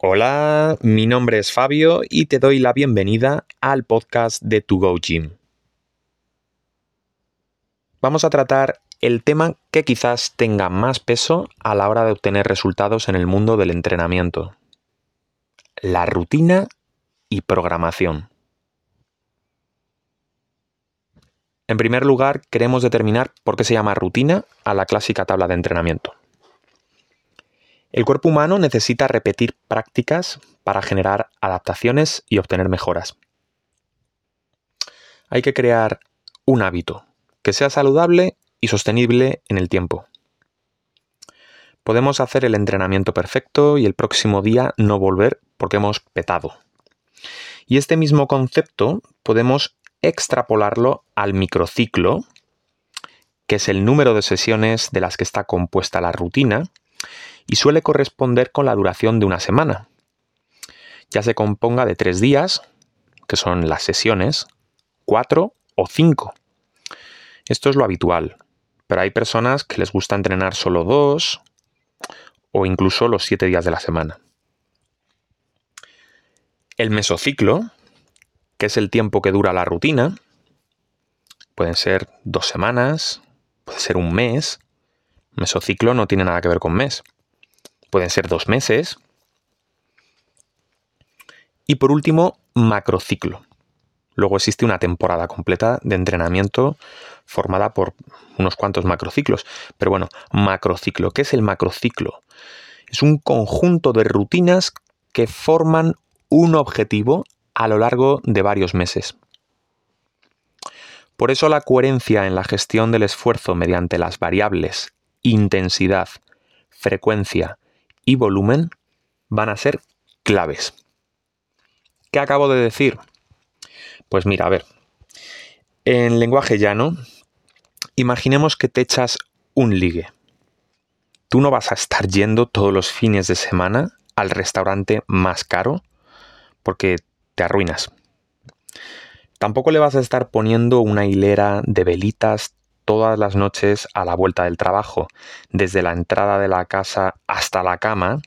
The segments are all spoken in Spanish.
Hola, mi nombre es Fabio y te doy la bienvenida al podcast de To Go Gym. Vamos a tratar el tema que quizás tenga más peso a la hora de obtener resultados en el mundo del entrenamiento. La rutina y programación. En primer lugar, queremos determinar por qué se llama rutina a la clásica tabla de entrenamiento. El cuerpo humano necesita repetir prácticas para generar adaptaciones y obtener mejoras. Hay que crear un hábito que sea saludable y sostenible en el tiempo. Podemos hacer el entrenamiento perfecto y el próximo día no volver porque hemos petado. Y este mismo concepto podemos extrapolarlo al microciclo, que es el número de sesiones de las que está compuesta la rutina, y suele corresponder con la duración de una semana. Ya se componga de tres días, que son las sesiones, cuatro o cinco. Esto es lo habitual, pero hay personas que les gusta entrenar solo dos o incluso los siete días de la semana. El mesociclo, que es el tiempo que dura la rutina, pueden ser dos semanas, puede ser un mes. Mesociclo no tiene nada que ver con mes pueden ser dos meses. Y por último, macrociclo. Luego existe una temporada completa de entrenamiento formada por unos cuantos macrociclos. Pero bueno, macrociclo. ¿Qué es el macrociclo? Es un conjunto de rutinas que forman un objetivo a lo largo de varios meses. Por eso la coherencia en la gestión del esfuerzo mediante las variables intensidad, frecuencia y volumen van a ser claves. ¿Qué acabo de decir? Pues mira, a ver, en lenguaje llano, imaginemos que te echas un ligue. Tú no vas a estar yendo todos los fines de semana al restaurante más caro porque te arruinas. Tampoco le vas a estar poniendo una hilera de velitas todas las noches a la vuelta del trabajo, desde la entrada de la casa hasta la cama,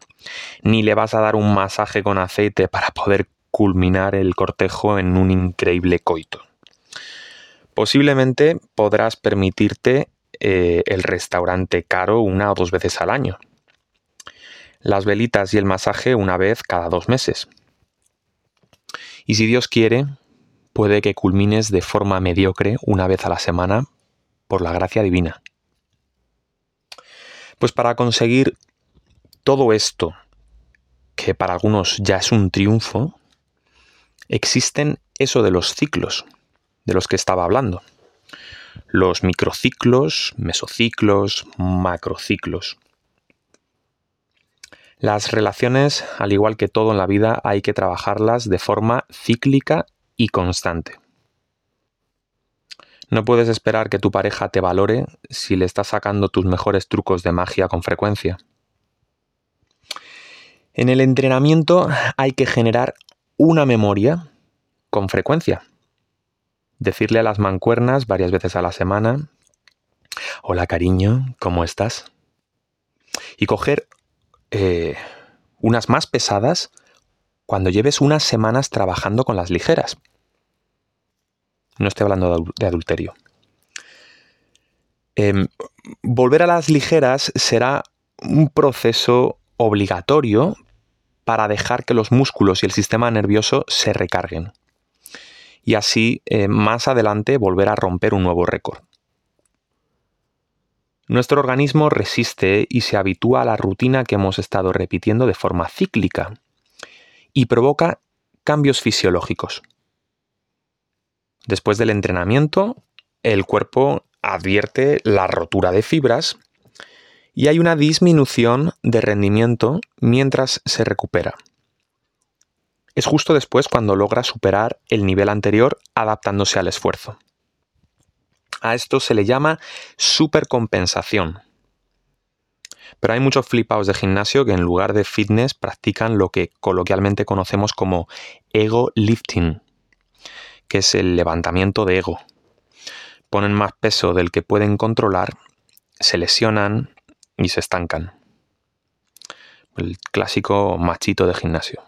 ni le vas a dar un masaje con aceite para poder culminar el cortejo en un increíble coito. Posiblemente podrás permitirte eh, el restaurante caro una o dos veces al año. Las velitas y el masaje una vez cada dos meses. Y si Dios quiere, puede que culmines de forma mediocre una vez a la semana por la gracia divina. Pues para conseguir todo esto, que para algunos ya es un triunfo, existen eso de los ciclos, de los que estaba hablando. Los microciclos, mesociclos, macrociclos. Las relaciones, al igual que todo en la vida, hay que trabajarlas de forma cíclica y constante. No puedes esperar que tu pareja te valore si le estás sacando tus mejores trucos de magia con frecuencia. En el entrenamiento hay que generar una memoria con frecuencia. Decirle a las mancuernas varias veces a la semana, hola cariño, ¿cómo estás? Y coger eh, unas más pesadas cuando lleves unas semanas trabajando con las ligeras. No estoy hablando de adulterio. Em, volver a las ligeras será un proceso obligatorio para dejar que los músculos y el sistema nervioso se recarguen. Y así, eh, más adelante, volver a romper un nuevo récord. Nuestro organismo resiste y se habitúa a la rutina que hemos estado repitiendo de forma cíclica y provoca cambios fisiológicos. Después del entrenamiento, el cuerpo advierte la rotura de fibras y hay una disminución de rendimiento mientras se recupera. Es justo después cuando logra superar el nivel anterior adaptándose al esfuerzo. A esto se le llama supercompensación. Pero hay muchos flipados de gimnasio que en lugar de fitness practican lo que coloquialmente conocemos como ego lifting que es el levantamiento de ego. Ponen más peso del que pueden controlar, se lesionan y se estancan. el clásico machito de gimnasio.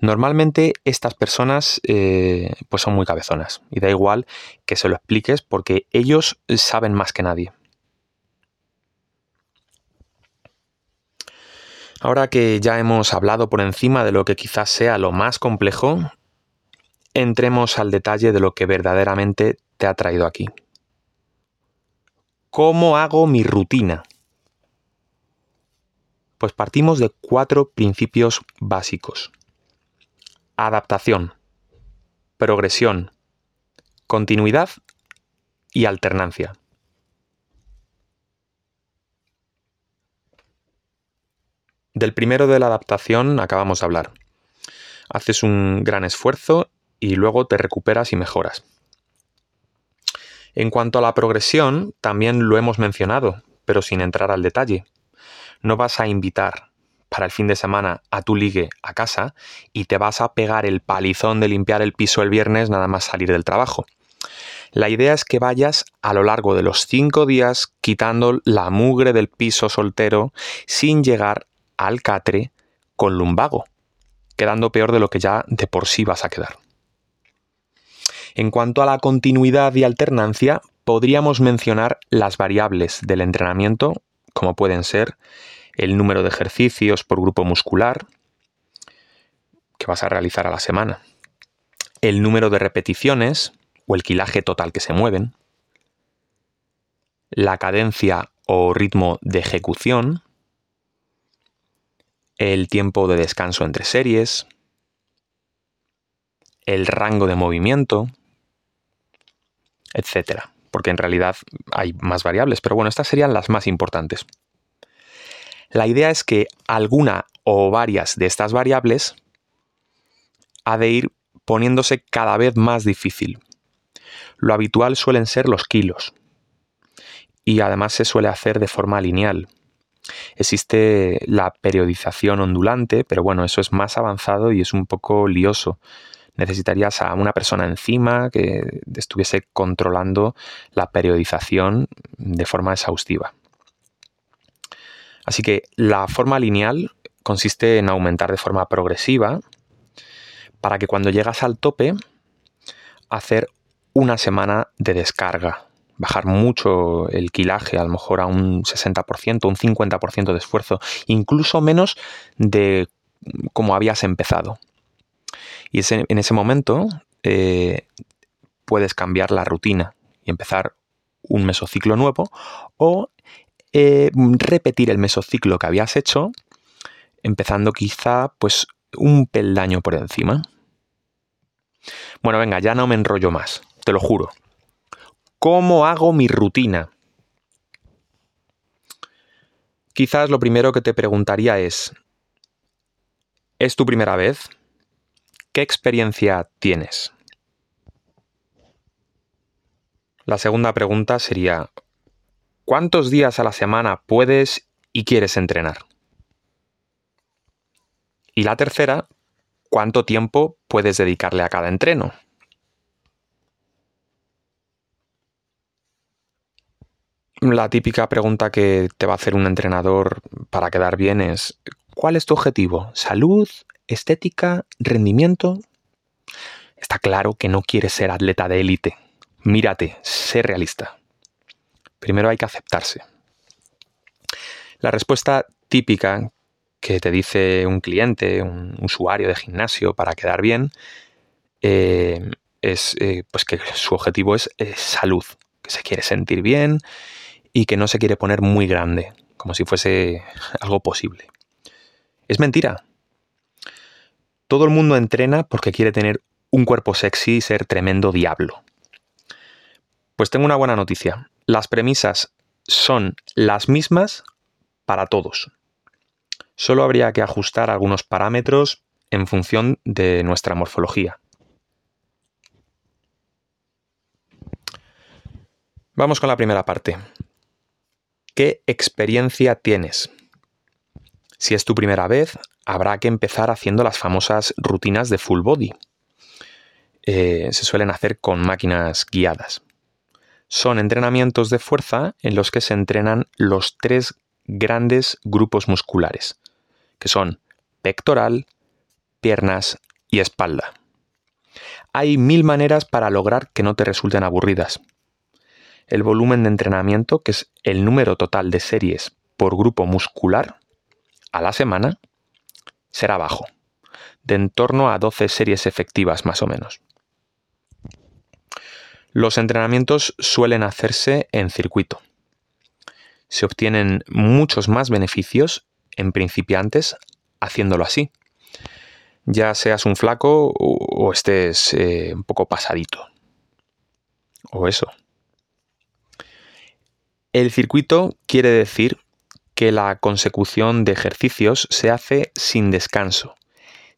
Normalmente estas personas eh, pues son muy cabezonas y da igual que se lo expliques porque ellos saben más que nadie. Ahora que ya hemos hablado por encima de lo que quizás sea lo más complejo, entremos al detalle de lo que verdaderamente te ha traído aquí. ¿Cómo hago mi rutina? Pues partimos de cuatro principios básicos. Adaptación, progresión, continuidad y alternancia. Del primero de la adaptación acabamos de hablar. Haces un gran esfuerzo y luego te recuperas y mejoras. En cuanto a la progresión, también lo hemos mencionado, pero sin entrar al detalle. No vas a invitar para el fin de semana a tu ligue a casa y te vas a pegar el palizón de limpiar el piso el viernes nada más salir del trabajo. La idea es que vayas a lo largo de los cinco días quitando la mugre del piso soltero sin llegar al catre con lumbago, quedando peor de lo que ya de por sí vas a quedar. En cuanto a la continuidad y alternancia, podríamos mencionar las variables del entrenamiento, como pueden ser el número de ejercicios por grupo muscular que vas a realizar a la semana, el número de repeticiones o el quilaje total que se mueven, la cadencia o ritmo de ejecución, el tiempo de descanso entre series, el rango de movimiento, etcétera. Porque en realidad hay más variables, pero bueno, estas serían las más importantes. La idea es que alguna o varias de estas variables ha de ir poniéndose cada vez más difícil. Lo habitual suelen ser los kilos. Y además se suele hacer de forma lineal, Existe la periodización ondulante, pero bueno, eso es más avanzado y es un poco lioso. Necesitarías a una persona encima que estuviese controlando la periodización de forma exhaustiva. Así que la forma lineal consiste en aumentar de forma progresiva para que cuando llegas al tope hacer una semana de descarga, bajar mucho el quilaje, a lo mejor a un 60%, un 50% de esfuerzo, incluso menos de como habías empezado. Y en ese momento eh, puedes cambiar la rutina y empezar un mesociclo nuevo o eh, repetir el mesociclo que habías hecho, empezando quizá pues un peldaño por encima. Bueno, venga, ya no me enrollo más, te lo juro. ¿Cómo hago mi rutina? Quizás lo primero que te preguntaría es, ¿es tu primera vez? ¿Qué experiencia tienes? La segunda pregunta sería, ¿cuántos días a la semana puedes y quieres entrenar? Y la tercera, ¿cuánto tiempo puedes dedicarle a cada entreno? La típica pregunta que te va a hacer un entrenador para quedar bien es, ¿cuál es tu objetivo? ¿Salud? ¿Estética? ¿Rendimiento? Está claro que no quieres ser atleta de élite. Mírate, sé realista. Primero hay que aceptarse. La respuesta típica que te dice un cliente, un usuario de gimnasio para quedar bien, eh, es eh, pues que su objetivo es eh, salud, que se quiere sentir bien y que no se quiere poner muy grande, como si fuese algo posible. Es mentira. Todo el mundo entrena porque quiere tener un cuerpo sexy y ser tremendo diablo. Pues tengo una buena noticia. Las premisas son las mismas para todos. Solo habría que ajustar algunos parámetros en función de nuestra morfología. Vamos con la primera parte. ¿Qué experiencia tienes? Si es tu primera vez, habrá que empezar haciendo las famosas rutinas de full body. Eh, se suelen hacer con máquinas guiadas. Son entrenamientos de fuerza en los que se entrenan los tres grandes grupos musculares, que son pectoral, piernas y espalda. Hay mil maneras para lograr que no te resulten aburridas. El volumen de entrenamiento, que es el número total de series por grupo muscular a la semana, será bajo, de en torno a 12 series efectivas más o menos. Los entrenamientos suelen hacerse en circuito. Se obtienen muchos más beneficios en principiantes haciéndolo así, ya seas un flaco o, estés eh, un poco pasadito. O eso. El circuito quiere decir que la consecución de ejercicios se hace sin descanso,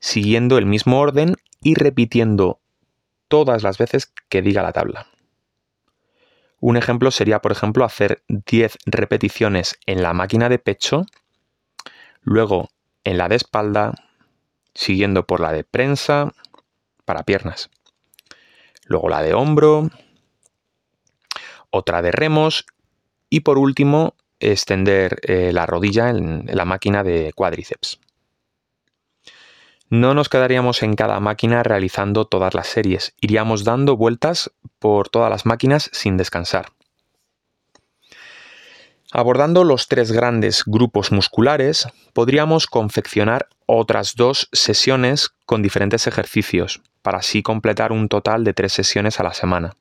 siguiendo el mismo orden y repitiendo todas las veces que diga la tabla. Un ejemplo sería, por ejemplo, hacer 10 repeticiones en la máquina de pecho, luego en la de espalda, siguiendo por la de prensa para piernas. Luego la de hombro, otra de remos y por último extender eh, la rodilla en la máquina de cuádriceps. No nos quedaríamos en cada máquina realizando todas las series, iríamos dando vueltas por todas las máquinas sin descansar. Abordando los tres grandes grupos musculares, podríamos confeccionar otras dos sesiones con diferentes ejercicios, para así completar un total de tres sesiones a la semana.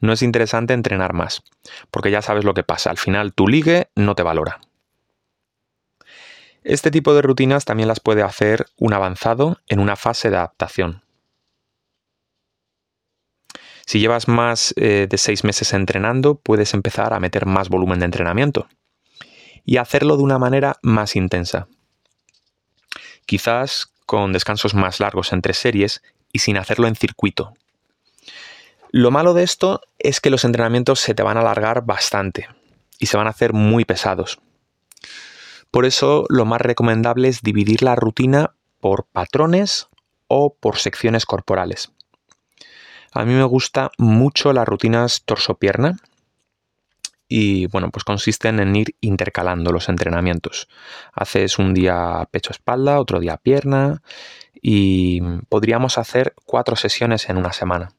No es interesante entrenar más, porque ya sabes lo que pasa, al final tu ligue no te valora. Este tipo de rutinas también las puede hacer un avanzado en una fase de adaptación. Si llevas más eh, de seis meses entrenando, puedes empezar a meter más volumen de entrenamiento y hacerlo de una manera más intensa. Quizás con descansos más largos entre series y sin hacerlo en circuito. Lo malo de esto es que los entrenamientos se te van a alargar bastante y se van a hacer muy pesados. Por eso lo más recomendable es dividir la rutina por patrones o por secciones corporales. A mí me gusta mucho las rutinas torso-pierna y bueno, pues consisten en ir intercalando los entrenamientos. Haces un día pecho-espalda, otro día pierna y podríamos hacer cuatro sesiones en una semana.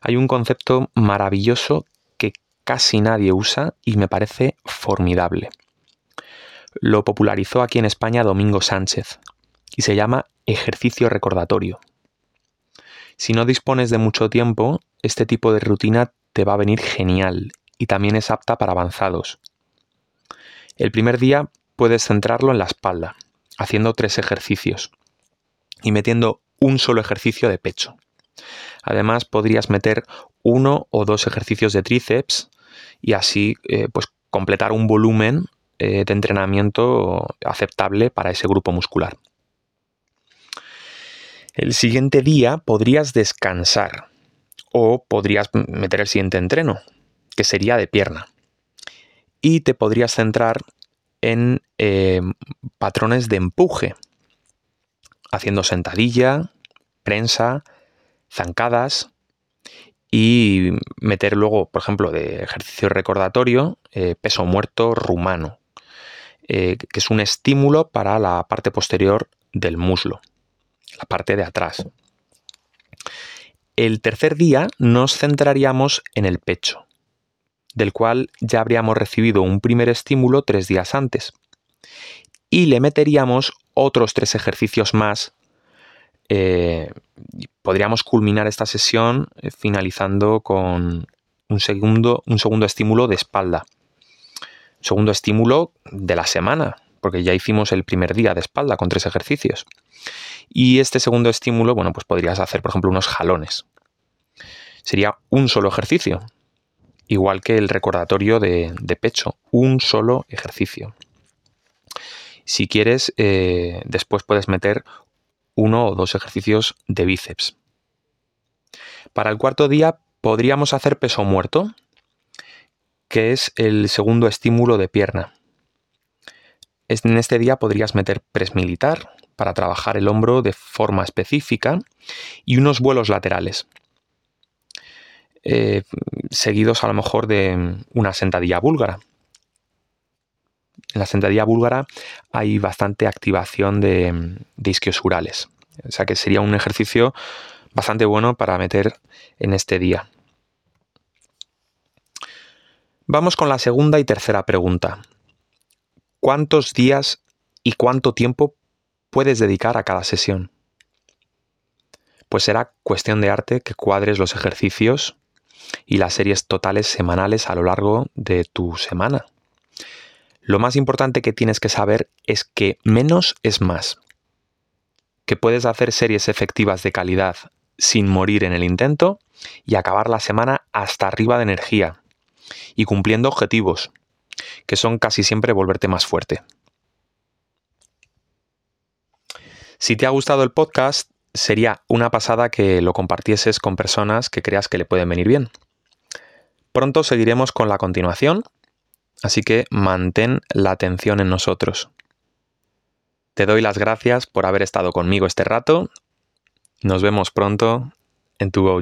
Hay un concepto maravilloso que casi nadie usa y me parece formidable. Lo popularizó aquí en España Domingo Sánchez y se llama ejercicio recordatorio. Si no dispones de mucho tiempo, este tipo de rutina te va a venir genial y también es apta para avanzados. El primer día puedes centrarlo en la espalda, haciendo tres ejercicios y metiendo un solo ejercicio de pecho. Además, podrías meter uno o dos ejercicios de tríceps y así eh, pues completar un volumen eh, de entrenamiento aceptable para ese grupo muscular. El siguiente día podrías descansar o podrías meter el siguiente entreno, que sería de pierna. Y te podrías centrar en eh, patrones de empuje, haciendo sentadilla, prensa, zancadas y meter luego, por ejemplo, de ejercicio recordatorio, eh, peso muerto rumano, eh, que es un estímulo para la parte posterior del muslo la parte de atrás. El tercer día nos centraríamos en el pecho, del cual ya habríamos recibido un primer estímulo tres días antes. Y le meteríamos otros tres ejercicios más. Eh, podríamos culminar esta sesión eh, finalizando con un segundo, un segundo estímulo de espalda. segundo estímulo de la semana, porque ya hicimos el primer día de espalda con tres ejercicios. Y este segundo estímulo, bueno, pues podrías hacer, por ejemplo, unos jalones. Sería un solo ejercicio, igual que el recordatorio de, pecho, un solo ejercicio. Si quieres, eh, después puedes meter uno o dos ejercicios de bíceps. Para el cuarto día podríamos hacer peso muerto, que es el segundo estímulo de pierna. En este día podrías meter press militar para trabajar el hombro de forma específica y unos vuelos laterales. Eh, seguidos a lo mejor de una sentadilla búlgara, En la sentadilla búlgara hay bastante activación de, de. O sea que sería un ejercicio bastante bueno para meter en este día. Vamos con la segunda y tercera pregunta. ¿Cuántos días y cuánto tiempo puedes dedicar a cada sesión? Pues será cuestión de arte que cuadres los ejercicios y las series totales semanales a lo largo de tu semana. Lo más importante que tienes que saber es que menos es más. Que puedes hacer series efectivas de calidad sin morir en el intento y acabar la semana hasta arriba de energía y cumpliendo objetivos, que son casi siempre volverte más fuerte. Si te ha gustado el podcast, sería una pasada que lo compartieses con personas que creas que le pueden venir bien. Pronto seguiremos con la continuación, así que mantén la atención en nosotros. Te doy las gracias por haber estado conmigo este rato. Nos vemos pronto en tu Go